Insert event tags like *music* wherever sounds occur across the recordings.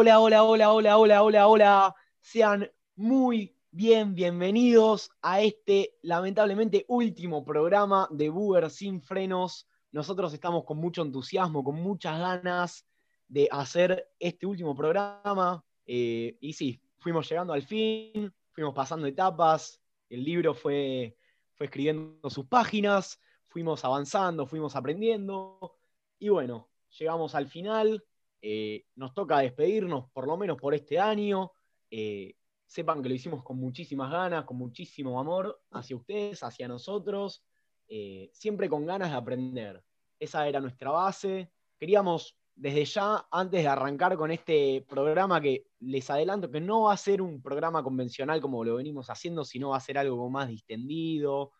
Hola, hola, hola, hola, hola, hola, hola. Sean muy bien, bienvenidos a este lamentablemente último programa de Booger sin frenos. Nosotros estamos con mucho entusiasmo, con muchas ganas de hacer este último programa. Eh, y sí, fuimos llegando al fin, fuimos pasando etapas, el libro fue, fue escribiendo sus páginas, fuimos avanzando, fuimos aprendiendo. Y bueno, llegamos al final. Eh, nos toca despedirnos, por lo menos por este año. Eh, sepan que lo hicimos con muchísimas ganas, con muchísimo amor hacia ustedes, hacia nosotros, eh, siempre con ganas de aprender. Esa era nuestra base. Queríamos desde ya, antes de arrancar con este programa, que les adelanto que no va a ser un programa convencional como lo venimos haciendo, sino va a ser algo más distendido,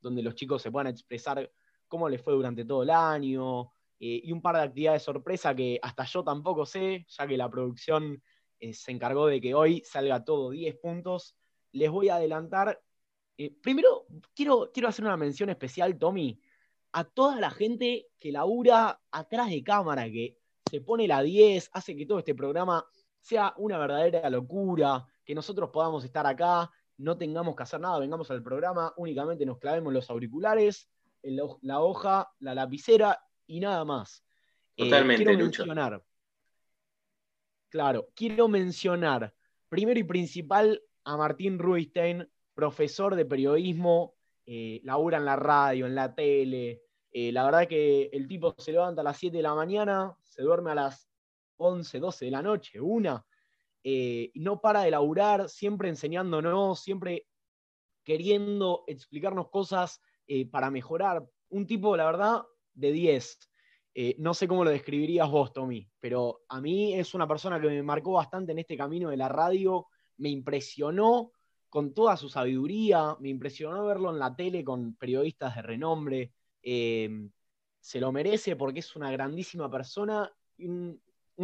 donde los chicos se puedan expresar cómo les fue durante todo el año, eh, y un par de actividades sorpresa que hasta yo tampoco sé, ya que la producción eh, se encargó de que hoy salga todo 10 puntos. Les voy a adelantar. Eh, primero, quiero, quiero hacer una mención especial, Tommy, a toda la gente que labura atrás de cámara, que se pone la 10, hace que todo este programa sea una verdadera locura, que nosotros podamos estar acá, no tengamos que hacer nada, vengamos al programa, únicamente nos clavemos los auriculares, la hoja, la lapicera y nada más. Eh, Totalmente, quiero mencionar, Claro, quiero mencionar primero y principal a Martín Ruistein, profesor de periodismo, eh, labura en la radio, en la tele. Eh, la verdad que el tipo se levanta a las 7 de la mañana, se duerme a las 11, 12 de la noche, una. no para de laburar, siempre enseñándonos, siempre queriendo explicarnos cosas para mejorar. Un tipo, la verdad, de 10. Eh, no sé cómo lo describirías vos, Tommy, pero a mí es una persona que me marcó bastante en este camino de la radio, me impresionó con toda su sabiduría, me impresionó verlo en la tele con periodistas de renombre, em, se lo merece porque es una grandísima persona y un,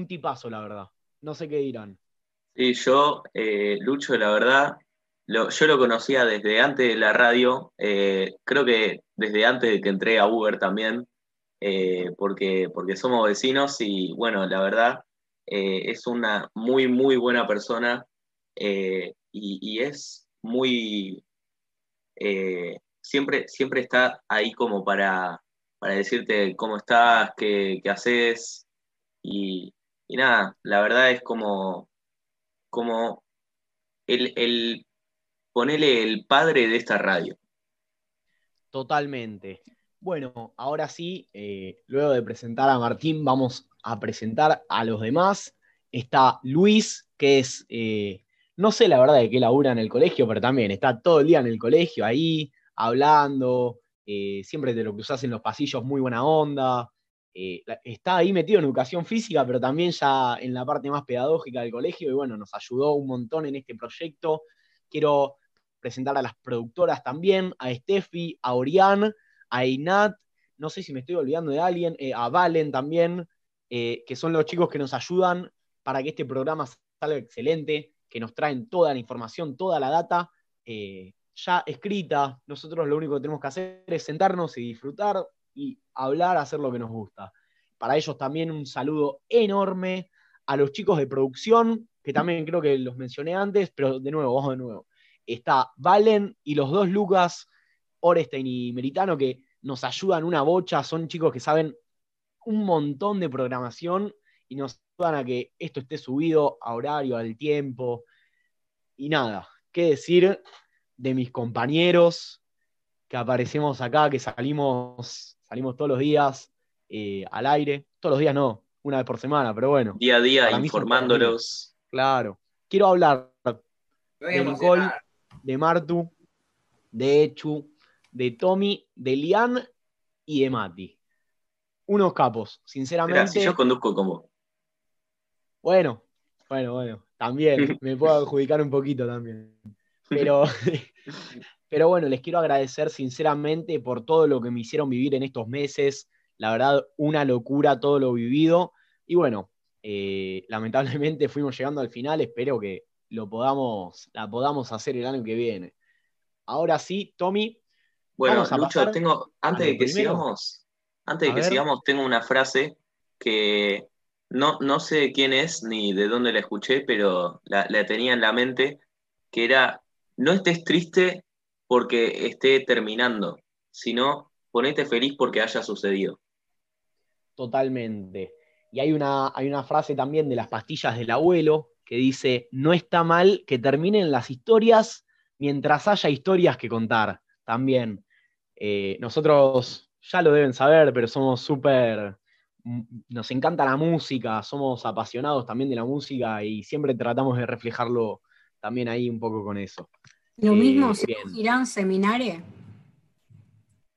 tipazo, la verdad. No sé qué dirán. Sí, yo, eh, Lucho, la verdad, yo lo conocía desde antes de la radio, eh, creo que desde antes de que entré a Uber también, eh, porque, porque somos vecinos y bueno, la verdad eh, es una muy, muy buena persona eh, y, es muy, siempre, siempre está ahí como para, para decirte cómo estás, qué, qué haces y, nada, la verdad es como, como el, el, ponele el padre de esta radio. Totalmente. Bueno, ahora sí, eh, luego de presentar a Martín, vamos a presentar a los demás. Está Luis, que es, eh, no sé la verdad de qué labura en el colegio, pero también está todo el día en el colegio ahí, hablando, eh, siempre de lo usas en los pasillos, muy buena onda. está ahí metido en educación física, pero también ya en la parte más pedagógica del colegio, y bueno, nos ayudó un montón en este proyecto. Quiero presentar a las productoras también, a Steffi, a Orián a Inat, no sé si me estoy olvidando de alguien, eh, a Valen también, eh, que son los chicos que nos ayudan para que este programa salga excelente, que nos traen toda la información, toda la data eh, ya escrita. Nosotros lo único que tenemos que hacer es sentarnos y disfrutar y hablar, hacer lo que nos gusta. Para ellos también un saludo enorme a los chicos de producción, que también creo que los mencioné antes, pero de nuevo, vamos de nuevo. Está Valen y los dos Lucas Orestein y Meritano, que nos ayudan una bocha, son chicos que saben un montón de programación y nos ayudan a que esto esté subido a horario, al tiempo. Y nada, qué decir de mis compañeros que aparecemos acá, que salimos, salimos todos los días eh, al aire. Todos los días no, una vez por semana, pero bueno. Día a día informándolos. Claro. Quiero hablar de Nicole, de Martu, de Echu, de Tommy, de Lian y de Mati. Unos capos, sinceramente. si yo conduzco como. Bueno, bueno, bueno. También *laughs* me puedo adjudicar un poquito también. Pero, *laughs* pero bueno, les quiero agradecer sinceramente por todo lo que me hicieron vivir en estos meses. La verdad, una locura todo lo vivido. Y bueno, eh, lamentablemente *laughs* fuimos llegando al final. Espero que lo podamos, la podamos hacer el año que viene. Ahora sí, Tommy, bueno, Lucho, tengo, antes de que sigamos, antes de que sigamos, tengo una frase que, no, no sé quién es ni de dónde la escuché, pero la, la tenía en la mente, que era, no estés triste porque esté terminando, sino ponete feliz porque haya sucedido. Totalmente. Y hay una, hay una frase también de las pastillas del abuelo que dice, no está mal que terminen las historias mientras haya historias que contar. También. Eh, nosotros ya lo deben saber, pero somos súper nos encanta la música, somos apasionados también de la música y siempre tratamos de reflejarlo también ahí un poco con eso. Lo mismo si Irán Seminare.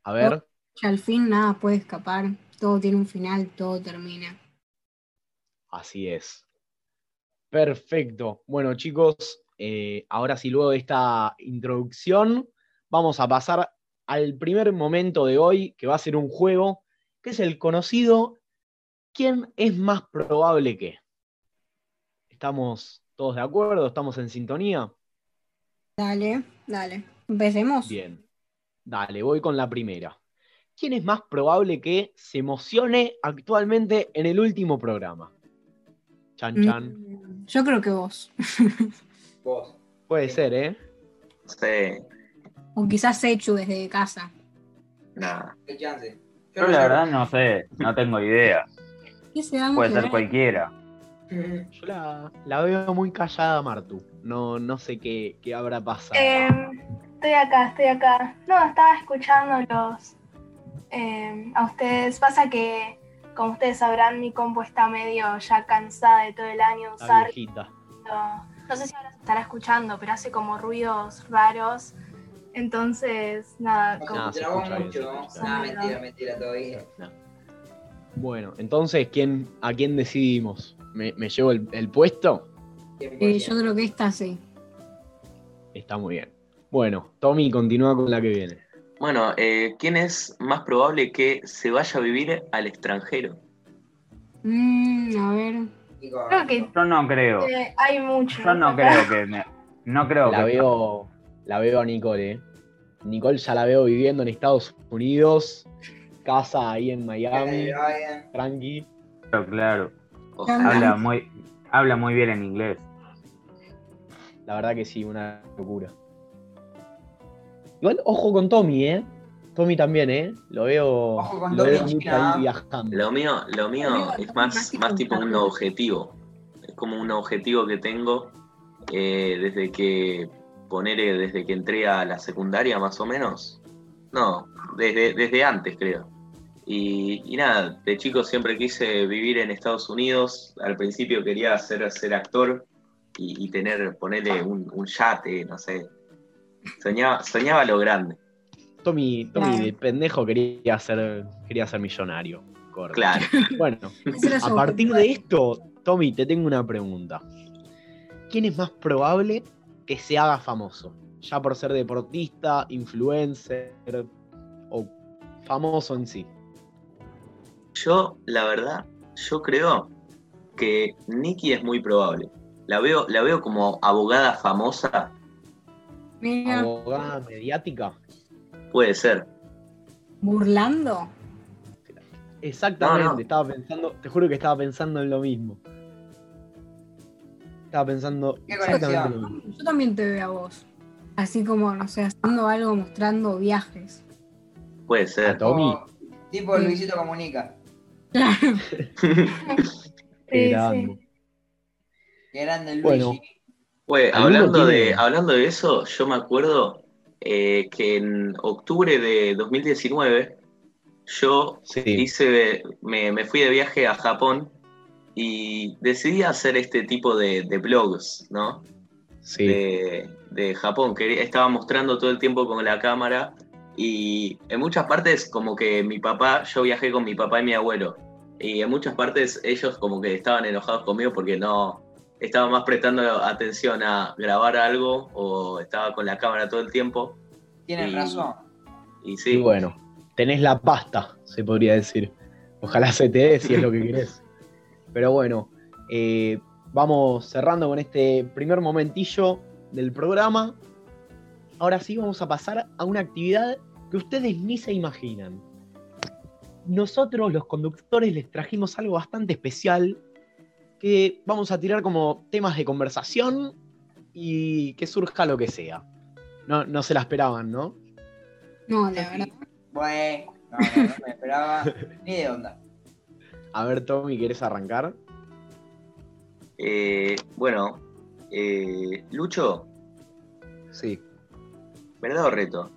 A ver. Al fin nada puede escapar, todo tiene un final, todo termina. Así es. Perfecto. Bueno, chicos, eh, ahora sí, luego de esta introducción, vamos a pasar al primer momento de hoy, que va a ser un juego, que es el conocido ¿quién es más probable que? ¿Estamos todos de acuerdo? ¿Estamos en sintonía? Dale, dale. Empecemos. Bien. Dale, voy con la primera. ¿Quién es más probable que se emocione actualmente en el último programa? Chan, mm, chan. yo creo que vos. *laughs* vos. Puede ser, ¿eh? Sí. O quizás Echu desde casa. Nada. Yo la verdad no sé, no tengo idea. *laughs* Puede ser cualquiera. *laughs* Yo la, veo muy callada, Martu. No, no sé qué, habrá pasado. Em, estoy acá, estoy acá. No, estaba escuchándolos em, a ustedes. Pasa que, como ustedes sabrán, mi compu está medio ya cansada de todo el año usar. No, no sé si ahora se estará escuchando, pero hace como ruidos raros. Entonces, nada, como... No, mucho. No, mentira, mentira, todavía. Bueno, entonces, ¿quién, ¿a quién decidimos? ¿Me, llevo el, puesto? Eh, yo creo que esta sí. Está muy bien. Bueno, Tommy, continúa con la que viene. Bueno, eh, ¿quién es más probable que se vaya a vivir al extranjero? Mm, a ver. Creo que yo no creo. hay mucho. Yo no creo que. no creo la Veo, la veo a Nicole. ¿eh? Nicole ya la veo viviendo en Estados Unidos casa ahí en Miami, tranqui. Pero claro, habla muy, habla muy bien en inglés. La verdad que sí, una locura. Igual, ojo con Tommy, ¿eh? Tommy también, ¿eh? Lo veo, lo veo ahí viajando. Lo mío, lo mío es más, más tipo un objetivo. Es como un objetivo que tengo eh, desde que poner desde que entré a la secundaria más o menos. No, desde, desde antes creo. Y, nada, de chico siempre quise vivir en Estados Unidos. Al principio quería ser, ser actor y, tener, ponerle un, yate, no sé. Soñaba, soñaba lo grande. Tommy, Tommy de pendejo quería ser, quería ser millonario. Claro. *laughs* Bueno, a partir de esto, Tommy, te tengo una pregunta. ¿Quién es más probable que se haga famoso? Ya por ser deportista, influencer o famoso en sí. Yo, la verdad, yo creo que Nikki es muy probable. La veo, la veo como abogada famosa. Abogada mediática. Puede ser. ¿Burlando? Exactamente, estaba pensando, te juro que estaba pensando en lo mismo. Estaba pensando exactamente lo mismo. Yo también te veo a vos. Así como, no sé, haciendo algo, mostrando viajes. Puede ser. Tommy. Tipo Luisito Comunica. *laughs* Qué grande. Qué grande el bueno, hablando, de, hablando de eso, yo me acuerdo eh, que en octubre de 2019 yo hice, me, fui de viaje a Japón y decidí hacer este tipo de, blogs, ¿no? Sí. De, de, Japón, que estaba mostrando todo el tiempo con la cámara y en muchas partes como que mi papá, yo viajé con mi papá y mi abuelo. Y en muchas partes ellos como que estaban enojados conmigo porque no estaba más prestando atención a grabar algo o estaba con la cámara todo el tiempo. Tienes razón. Y sí. bueno, tenés la pasta, se podría decir. Ojalá se te dé si es lo que querés. Pero bueno, eh, vamos cerrando con este primer momentillo del programa ahora sí vamos a pasar a una actividad que ustedes ni se imaginan. Nosotros, los conductores, les trajimos algo bastante especial que vamos a tirar como temas de conversación y que surja lo que sea. No, no se la esperaban, ¿no? No, de verdad. Bueno, no, no, no me esperaba ni de onda. A ver, Tommy, ¿quieres arrancar? Eh, bueno, eh, Lucho. Sí. ¿Verdad o reto?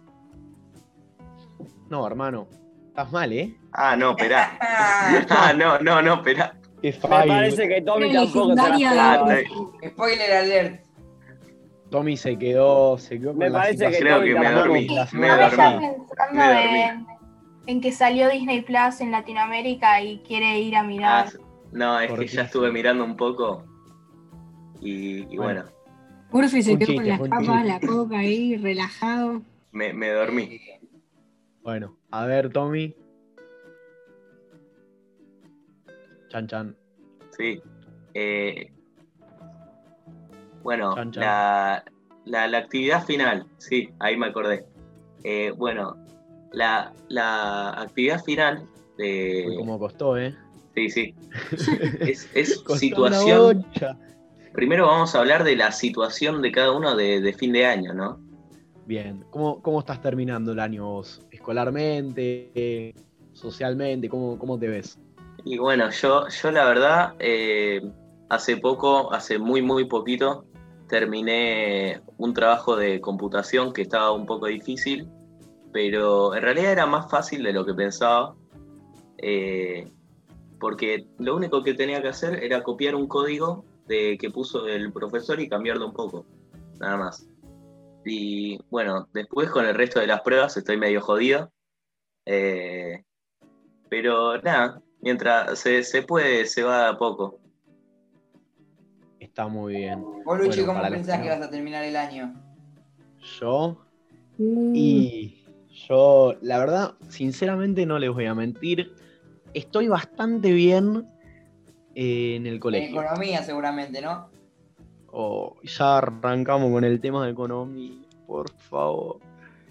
No, hermano. Estás mal, ¿eh? Ah, no, esperá. *laughs* ah, no, no, no, esperá. Me parece que Tommy tampoco se la Ah, Spoiler alert. Tommy se quedó, se quedó con Me la parece que. Creo que me dormí. Me dormí. Me dormí. En, que salió Disney Plus en Latinoamérica y quiere ir a Ah, mirar. no, es que ya estuve mirando un poco. Y, y Bueno. bueno, Urfi se quedó con las papas, la coca ahí, relajado. me, me dormí. Bueno, a ver, Tommy. Chan, chan. Sí. Eh, bueno, Chan, chan. La, la, la actividad final, sí, ahí me acordé. Eh, bueno, la, la actividad final de... Uy, como costó, ¿eh? Sí, sí. *laughs* Es, es situación... Primero vamos a hablar de la situación de cada uno de, de fin de año, ¿no? Bien. ¿Cómo, ¿Cómo estás terminando el año vos? ¿Escolarmente? eh, ¿Socialmente? ¿Cómo, cómo te ves? Y bueno, yo, yo la verdad, eh, hace poco, hace muy, muy poquito, terminé un trabajo de computación que estaba un poco difícil, pero en realidad era más fácil de lo que pensaba, eh, porque lo único que tenía que hacer era copiar un código de, que puso el profesor y cambiarlo un poco, nada más. Y bueno, después con el resto de las pruebas estoy medio jodido. eh, pero nada, mientras se, se puede, se va a poco. Está muy bien. Vos, Luchi, Bueno, ¿cómo pensás que vas a terminar el año? Yo Uh, Y yo, la verdad, sinceramente no les voy a mentir, estoy bastante bien eh, en el En colegio. economía, seguramente, ¿no? Oh, ya arrancamos con el tema de economía, por favor.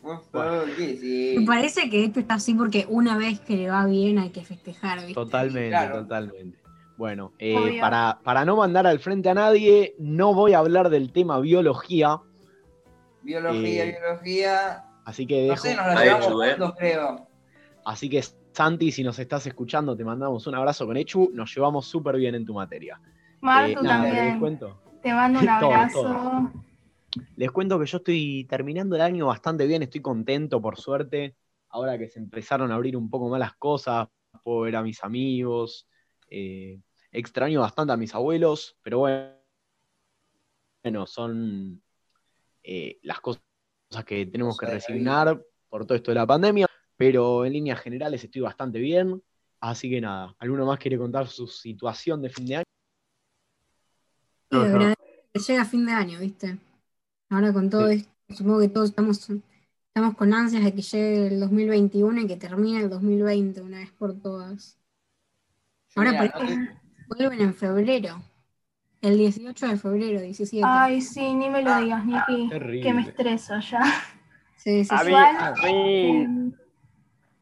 Por favor, ¿qué? Sí. Me parece que esto está así porque una vez que le va bien hay que festejar, ¿viste? Totalmente, Claro. totalmente. Bueno, eh, para, para no mandar al frente a nadie, no voy a hablar del tema biología, Biología, Eh, biología. Así que No dejo. sé, nos ¿eh? creo. Así que Santi, si nos estás escuchando, te mandamos un abrazo con Echu, nos llevamos súper bien en tu materia. Martu Eh, nada, les también. cuento. Te mando un *laughs* Todo, abrazo. todo. Les cuento que yo estoy terminando el año bastante bien, estoy contento por suerte. Ahora que se empezaron a abrir un poco más las cosas, puedo ver a mis amigos. eh, extraño bastante a mis abuelos, pero bueno, bueno son eh, las cosas que tenemos que resignar por todo esto de la pandemia. Pero en líneas generales estoy bastante bien. Así que nada, ¿alguno más quiere contar su situación de fin de año? Sí, de verdad, que llega fin de año, ¿viste? Ahora con todo Sí. esto, supongo que todos estamos, estamos con ansias de que llegue el 2021 y que termine el 2020 una vez por todas. Ahora Mira, parece no que vuelven en febrero. El 18 de febrero, 17. Ay, sí, ni me lo digas, Niki. Terrible. Que me estreso ya. Sí, sí, A sí. mí, Igual, a mí,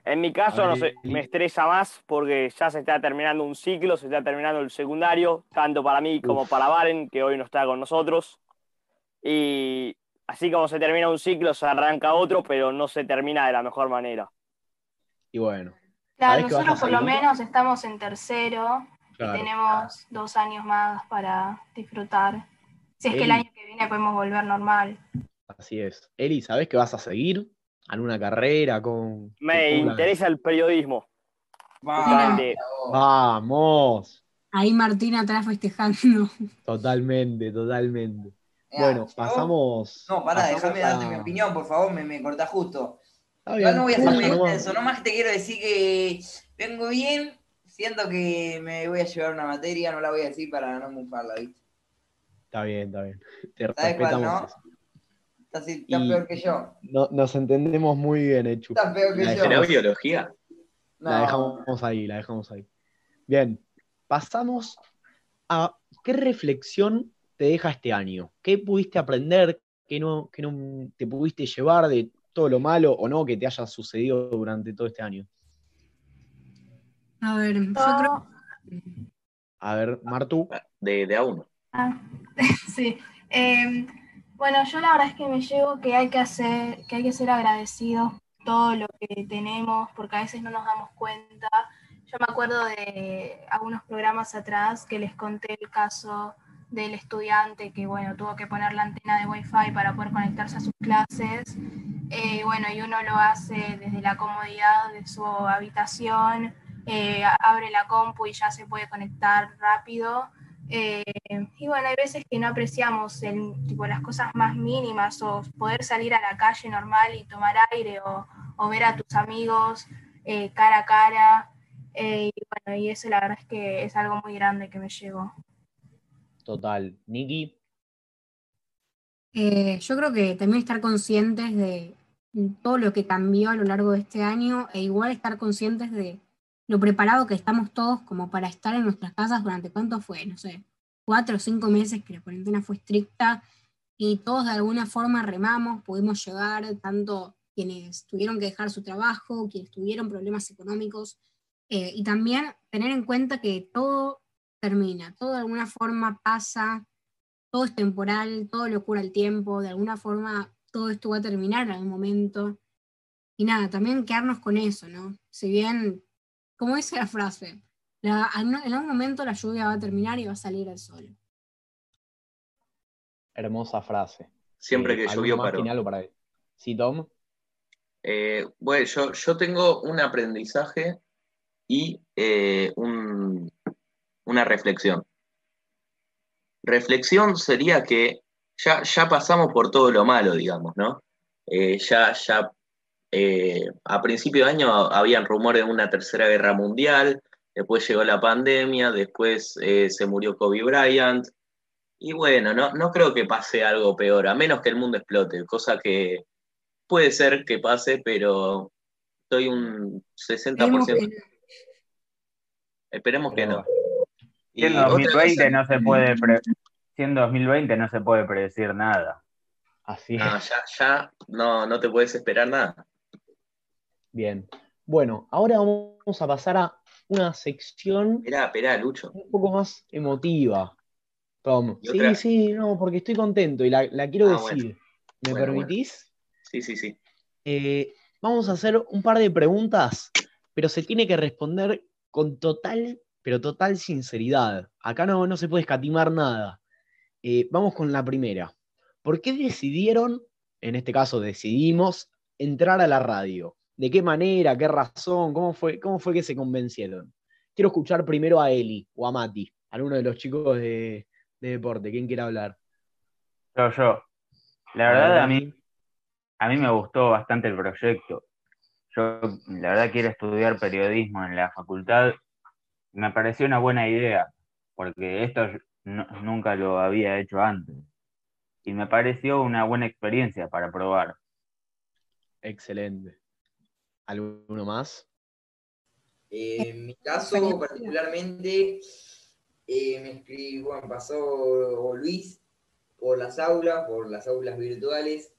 en mi caso, no sé, me estresa más porque ya se está terminando un ciclo, se está terminando el secundario, tanto para mí como Uf. para Varen, que hoy no está con nosotros. Y así como se termina un ciclo, se arranca otro, pero no se termina de la mejor manera. Y bueno, claro, ¿sabés que vas nosotros por lo menos estamos en tercero claro. tenemos dos años más para disfrutar. Si es que el año que viene podemos volver normal. Así es. Eli, ¿sabés que vas a seguir? ¿Alguna carrera con.? Me con- interesa el periodismo. Vamos. Vamos. Ahí Martín atrás festejando. Totalmente, totalmente. Mirá, bueno, yo- pasamos. No, pará, déjame a- darte mi opinión, por favor, me, me cortás justo. Está bien, no voy a ser muy nomás. extenso, nomás te quiero decir que vengo bien, siento que me voy a llevar una materia, no la voy a decir para no mufarla, ¿viste? Está bien, está bien. Te ¿Sabes cuál, no? Estás, estás peor que yo, No, nos entendemos muy bien, Echu. estás peor que La yo. ¿Será dejamos. biología? La dejamos ahí, la dejamos ahí. Bien, pasamos a qué reflexión te deja este año. ¿Qué pudiste aprender? ¿Qué no, qué no te pudiste llevar de todo lo malo o no que te haya sucedido durante todo este año? A ver, yo creo. A ver, Martu. De, de a uno. Ah, *laughs* sí. Em, bueno, yo la verdad es que me llevo que hay que hacer, que hay que ser agradecidos todo lo que tenemos, porque a veces no nos damos cuenta. Yo me acuerdo de algunos programas atrás que les conté el caso del estudiante que, bueno, tuvo que poner la antena de Wi-Fi para poder conectarse a sus clases. Eh, bueno, y uno lo hace desde la comodidad de su habitación, eh, abre la compu y ya se puede conectar rápido. Eh, y bueno, hay veces que no apreciamos el, tipo, las cosas más mínimas o poder salir a la calle normal y tomar aire o, o ver a tus amigos cara a cara. y bueno, y eso la verdad es que es algo muy grande que me llegó. Total. Niki. Eh, yo creo que también estar conscientes de todo lo que cambió a lo largo de este año e igual estar conscientes de lo preparado que estamos todos como para estar en nuestras casas durante cuánto fue, no sé, cuatro o cinco meses que la cuarentena fue estricta y todos de alguna forma remamos, pudimos llegar, tanto quienes tuvieron que dejar su trabajo, quienes tuvieron problemas económicos, eh, y también tener en cuenta que todo termina, todo de alguna forma pasa, todo es temporal, todo le ocurre al tiempo, de alguna forma todo esto va a terminar en algún momento. Y nada, también quedarnos con eso, ¿no? Si bien, como dice la frase, en algún momento la lluvia va a terminar y va a salir el sol. Hermosa frase. Siempre que llovió paró. para ¿Sí, Tom? Eh, bueno, yo, yo tengo un aprendizaje y eh, un, una reflexión. Reflexión sería que ya, ya pasamos por todo lo malo, digamos, ¿no? Eh, ya, ya eh, a principio de año habían rumores de una tercera guerra mundial, después llegó la pandemia, después eh, se murió Kobe Bryant, y bueno, no, no creo que pase algo peor, a menos que el mundo explote, cosa que puede ser que pase, pero estoy un 60%. Esperemos que no. Si en 2020 no se puede en 2020 no se puede predecir nada. Así no, ya, ya no, no te puedes esperar nada. Bien. Bueno, ahora vamos a pasar a una sección. Espera, espera, Lucho. Un poco más emotiva. Tom. Sí, sí, no, porque estoy contento y la, quiero ah, decir. ¿Me permitís? Sí, sí, sí. Eh, vamos a hacer un par de preguntas, pero se tiene que responder con total pero total sinceridad. Acá no, no se puede escatimar nada. Eh, vamos con la primera. ¿Por qué decidieron, en este caso decidimos, entrar a la radio? ¿De qué manera? ¿Qué razón? ¿Cómo fue, cómo fue que se convencieron? Quiero escuchar primero a Eli o a Mati, alguno de los chicos de, deporte. ¿Quién quiere hablar? Yo, yo. La verdad, a mí, a mí me gustó bastante el proyecto. Yo, la verdad, quiero estudiar periodismo en la facultad me pareció una buena idea, porque esto nunca lo había hecho antes. Y me pareció una buena experiencia para probar. Excelente. ¿Alguno más? Eh, en mi caso, particularmente, eh, me escribió, bueno, pasó Luis por las aulas, por las aulas virtuales,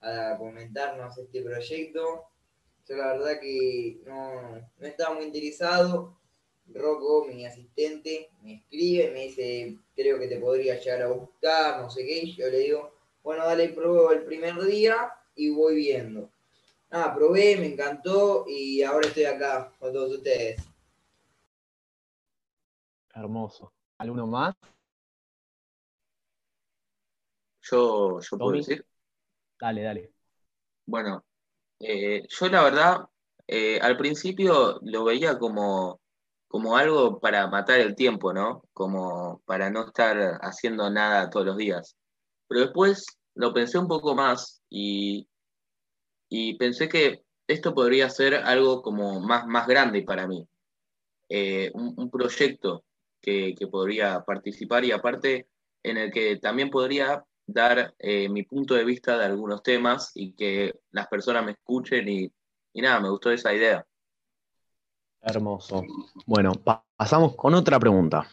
a comentarnos este proyecto. Yo la verdad que no, no estaba muy interesado, Rocco, mi asistente, me escribe, me dice, creo que te podría llegar a buscar, no sé qué, y yo le digo, bueno, dale, pruebo el primer día y voy viendo. Nada, probé, me encantó y ahora estoy acá con todos ustedes. Hermoso. ¿Alguno más? Yo, yo puedo decir. Dale, dale. Bueno, eh, yo la verdad, eh, al principio lo veía como como algo para matar el tiempo, ¿no? Como para no estar haciendo nada todos los días. Pero después lo pensé un poco más y, pensé que esto podría ser algo como más, más grande para mí. Eh, un, proyecto que, podría participar y aparte en el que también podría dar eh, mi punto de vista de algunos temas y que las personas me escuchen y, y nada, me gustó esa idea. Hermoso. Bueno, pasamos con otra pregunta.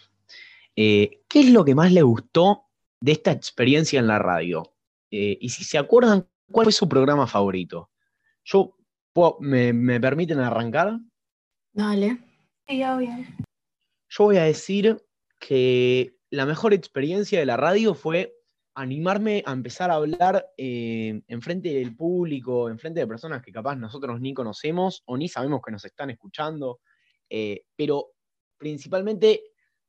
Eh, ¿Qué es lo que más le gustó de esta experiencia en la radio? Y si se acuerdan, ¿cuál fue su programa favorito? Yo, me, permiten arrancar? Dale. Sí, bien. Yo voy a decir que la mejor experiencia de la radio fue animarme a empezar a hablar eh, en frente del público, en frente de personas que capaz nosotros ni conocemos o ni sabemos que nos están escuchando, eh, pero principalmente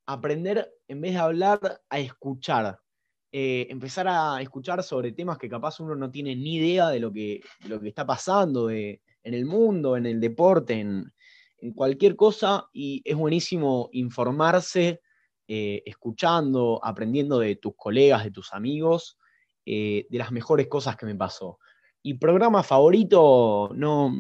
aprender, en vez de hablar, a escuchar. Eh, empezar a escuchar sobre temas que capaz uno no tiene ni idea de lo que, lo que está pasando en el mundo, en el deporte, en, cualquier cosa, y es buenísimo informarse eh, escuchando, aprendiendo de tus colegas, de tus amigos, eh, de las mejores cosas que me pasó. Y programa favorito no,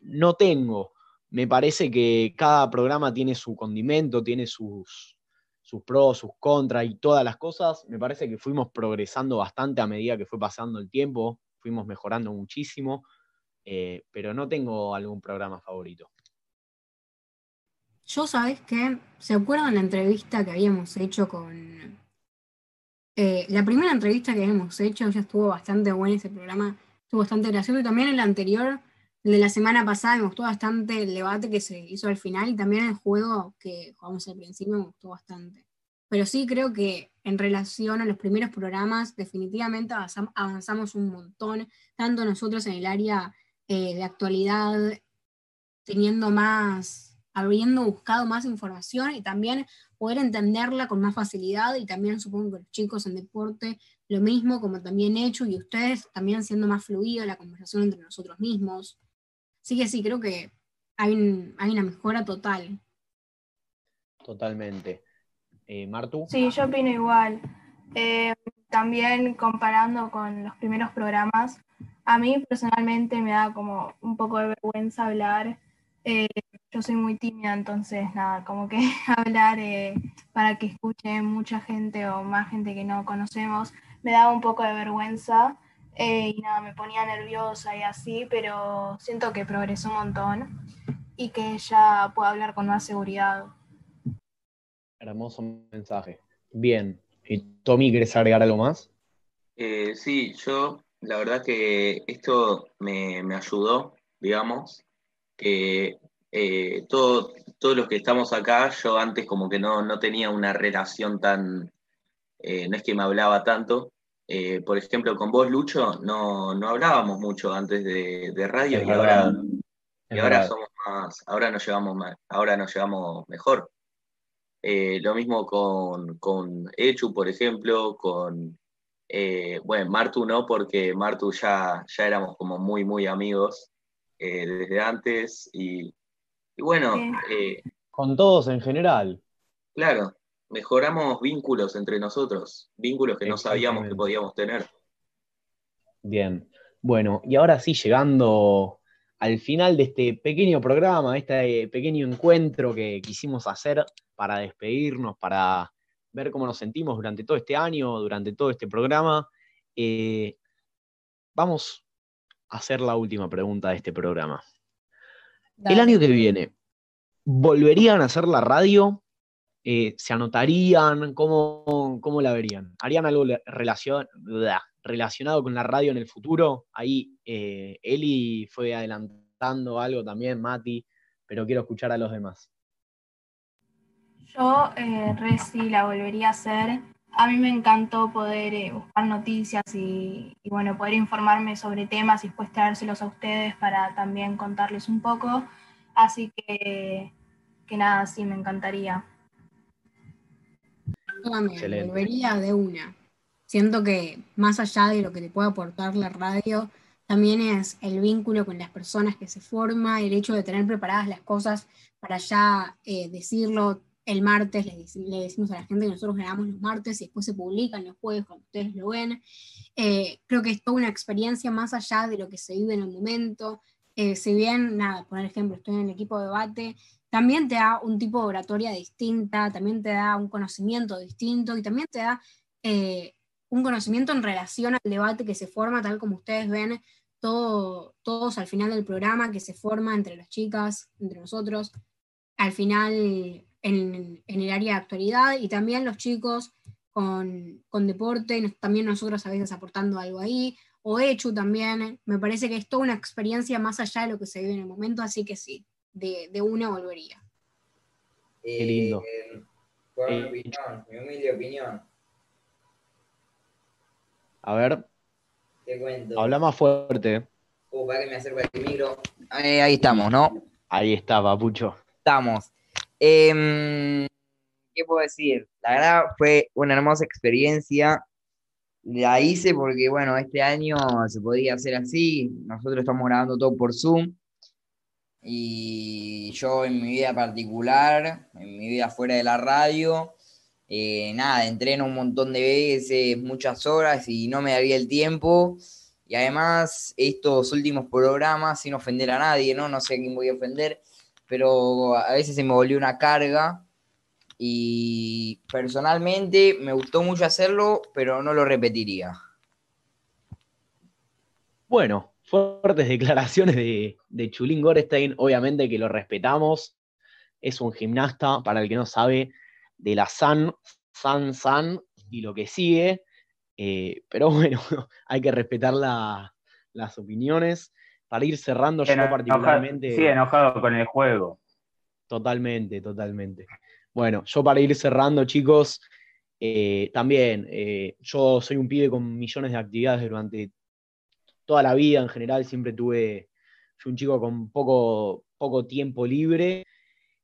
no tengo. Me parece que cada programa tiene su condimento, tiene sus, sus pros, sus contras y todas las cosas. Me parece que fuimos progresando bastante a medida que fue pasando el tiempo, fuimos mejorando muchísimo, eh, pero no tengo algún programa favorito. Yo, ¿sabes qué? ¿Se acuerdan la entrevista que habíamos hecho con... Eh, la primera entrevista que habíamos hecho ya estuvo bastante buena ese programa, estuvo bastante gracioso y también el anterior, el de la semana pasada, me gustó bastante el debate que se hizo al final y también el juego que jugamos al principio me gustó bastante. Pero sí creo que en relación a los primeros programas, definitivamente avanzamos un montón, tanto nosotros en el área eh, de actualidad, teniendo más habiendo buscado más información y también poder entenderla con más facilidad y también supongo que los chicos en deporte lo mismo, como también hecho, y ustedes también siendo más fluida la conversación entre nosotros mismos. Así que sí, creo que hay, una mejora total. Totalmente. Eh, Martu. Sí, yo opino igual. Eh, también comparando con los primeros programas, a mí personalmente me da como un poco de vergüenza hablar eh, yo soy muy tímida, entonces nada, como que *laughs* hablar eh, para que escuche mucha gente o más gente que no conocemos me daba un poco de vergüenza eh, y nada, me ponía nerviosa y así, pero siento que progresó un montón y que ya puedo hablar con más seguridad. Hermoso mensaje. Bien. ¿Y Tommy, quieres agregar algo más? sí, yo la verdad que esto me, me ayudó, digamos, que eh, todo, todos los que estamos acá, yo antes como que no, tenía una relación tan, eh, no es que me hablaba tanto. Eh, por ejemplo, con vos, Lucho, no, hablábamos mucho antes de, radio y ahora, y ahora somos más, ahora nos llevamos ahora nos llevamos mejor. lo mismo con, con Echu, por ejemplo, con bueno, Martu no, porque Martu ya, ya éramos como muy, muy amigos. Eh, desde antes y, bueno. Eh, Con todos en general. Claro, mejoramos vínculos entre nosotros, vínculos que no sabíamos que podíamos tener. Bien, bueno, y ahora sí, llegando al final de este pequeño programa, este pequeño encuentro que quisimos hacer para despedirnos, para ver cómo nos sentimos durante todo este año, durante todo este programa, eh, vamos hacer la última pregunta de este programa. El año que viene, ¿volverían a hacer la radio? Eh, ¿Se anotarían? ¿Cómo, ¿Cómo, la verían? ¿Harían algo relacionado con la radio en el futuro? Ahí eh, Eli fue adelantando algo también, Mati, pero quiero escuchar a los demás. Yo, eh, Reci, la volvería a hacer a mí me encantó poder eh, buscar noticias y, bueno, poder informarme sobre temas y después traérselos a ustedes para también contarles un poco. Así que, que nada, sí, me encantaría. También, volvería de una. Siento que más allá de lo que te puede aportar la radio, también es el vínculo con las personas que se forma, el hecho de tener preparadas las cosas para ya eh, decirlo, el martes, le, decimos a la gente que nosotros grabamos los martes y después se publican los jueves cuando ustedes lo ven. Eh, creo que es toda una experiencia más allá de lo que se vive en el momento. Eh, si bien, nada, por ejemplo, estoy en el equipo de debate, también te da un tipo de oratoria distinta, también te da un conocimiento distinto y también te da eh, un conocimiento en relación al debate que se forma, tal como ustedes ven, todo, todos al final del programa que se forma entre las chicas, entre nosotros. Al final en, el área de actualidad y también los chicos con, deporte, también nosotros a veces aportando algo ahí, o hecho también, me parece que es toda una experiencia más allá de lo que se vive en el momento, así que sí, de, una volvería. Qué lindo. Eh, Por mi Eh, opinión, mi humilde opinión. A ver, Te cuento. habla más fuerte. Uh, para que me acerco al micro. Eh, ahí estamos, ¿no? Ahí está, papucho. Estamos. Em, ¿Qué puedo decir? La verdad fue una hermosa experiencia. La hice porque, bueno, este año se podía hacer así. Nosotros estamos grabando todo por Zoom. Y yo en mi vida particular, en mi vida fuera de la radio, eh, nada, entreno un montón de veces, muchas horas y no me daría el tiempo. Y además, estos últimos programas, sin ofender a nadie, ¿no? No sé a quién voy a ofender, pero a veces se me volvió una carga. Y personalmente me gustó mucho hacerlo, pero no lo repetiría. Bueno, fuertes *laughs* declaraciones de, de Chulín Gorestein, obviamente que lo respetamos. Es un gimnasta, para el que no sabe, de la San, San, San y lo que sigue. Eh, pero *laughs* bueno, hay que respetar la- las opiniones. Para ir cerrando, yo Enoja- particularmente. Sí, enojado con el juego. Totalmente, totalmente. Bueno, yo para ir cerrando, chicos, eh, también, eh, yo soy un pibe con millones de actividades durante toda la vida en general, siempre tuve, fui un chico con poco, poco tiempo libre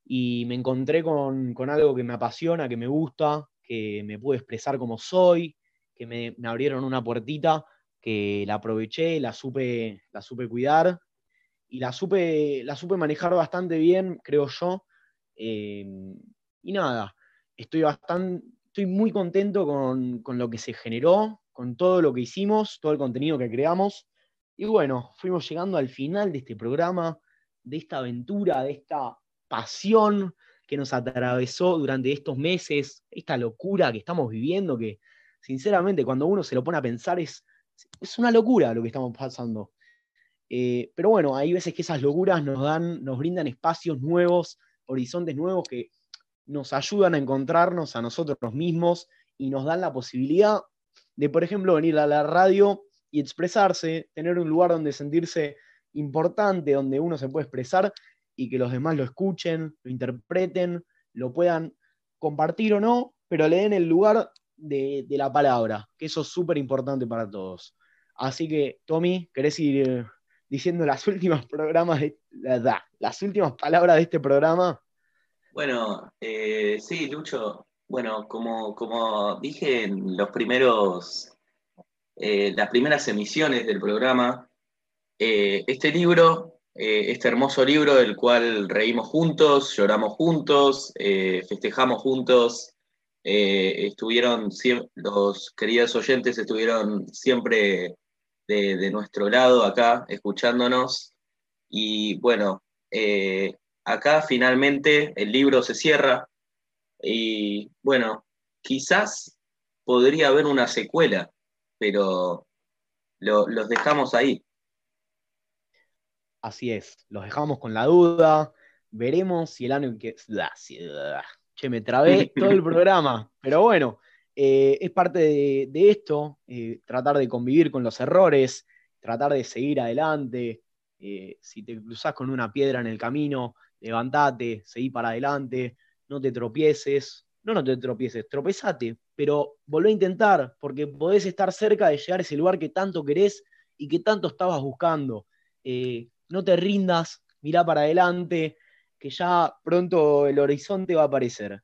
y me encontré con, con algo que me apasiona, que me gusta, que me pude expresar como soy, que me, abrieron una puertita, que la aproveché, la supe, la supe cuidar y la supe, la supe manejar bastante bien, creo yo. Eh, y nada, estoy bastante, estoy muy contento con, con lo que se generó, con todo lo que hicimos, todo el contenido que creamos. Y bueno, fuimos llegando al final de este programa, de esta aventura, de esta pasión que nos atravesó durante estos meses, esta locura que estamos viviendo, que sinceramente cuando uno se lo pone a pensar es, es una locura lo que estamos pasando. Eh, pero bueno, hay veces que esas locuras nos dan, nos brindan espacios nuevos, horizontes nuevos que nos ayudan a encontrarnos a nosotros mismos y nos dan la posibilidad de, por ejemplo, venir a la radio y expresarse, tener un lugar donde sentirse importante, donde uno se puede expresar y que los demás lo escuchen, lo interpreten, lo puedan compartir o no, pero le den el lugar de, la palabra, que eso es súper importante para todos. Así que, Tommy, ¿querés ir diciendo las *laughs* últimas de, la- la- las últimas palabras de este programa? Bueno, eh, sí, Lucho. Bueno, como, como dije en los primeros, eh, las primeras emisiones del programa, eh, este libro, eh, este hermoso libro del cual reímos juntos, lloramos juntos, festejamos juntos, estuvieron los queridos oyentes estuvieron siempre de, nuestro lado acá, escuchándonos. Y bueno, acá finalmente el libro se cierra y bueno, quizás podría haber una secuela, pero lo- los dejamos ahí. Así es, los dejamos con la duda. Veremos si el año que. Che, me trabé *laughs* todo el programa. Pero bueno, eh, es parte de, de esto, eh, tratar de convivir con los errores, tratar de seguir adelante. Eh, si te cruzas con una piedra en el camino, levantate, seguí para adelante, no te tropieces. No, no te tropieces, tropezate, pero volvé a intentar, porque podés estar cerca de llegar a ese lugar que tanto querés y que tanto estabas buscando. Eh, no te rindas, mirá para adelante, que ya pronto el horizonte va a aparecer.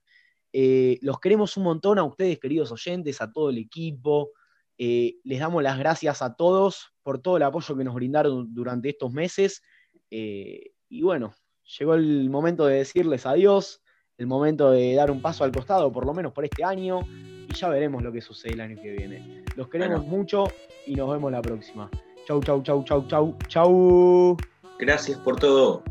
Eh, los queremos un montón a ustedes, queridos oyentes, a todo el equipo. Eh, les damos las gracias a todos por todo el apoyo que nos brindaron durante estos meses. Y bueno, llegó el momento de decirles adiós, el momento de dar un paso al costado, por lo menos por este año, ya veremos lo que sucede el año que viene. Los queremos Bueno. mucho y nos vemos la próxima. Chau, chau, chau, chau, chau, chau. Gracias por todo.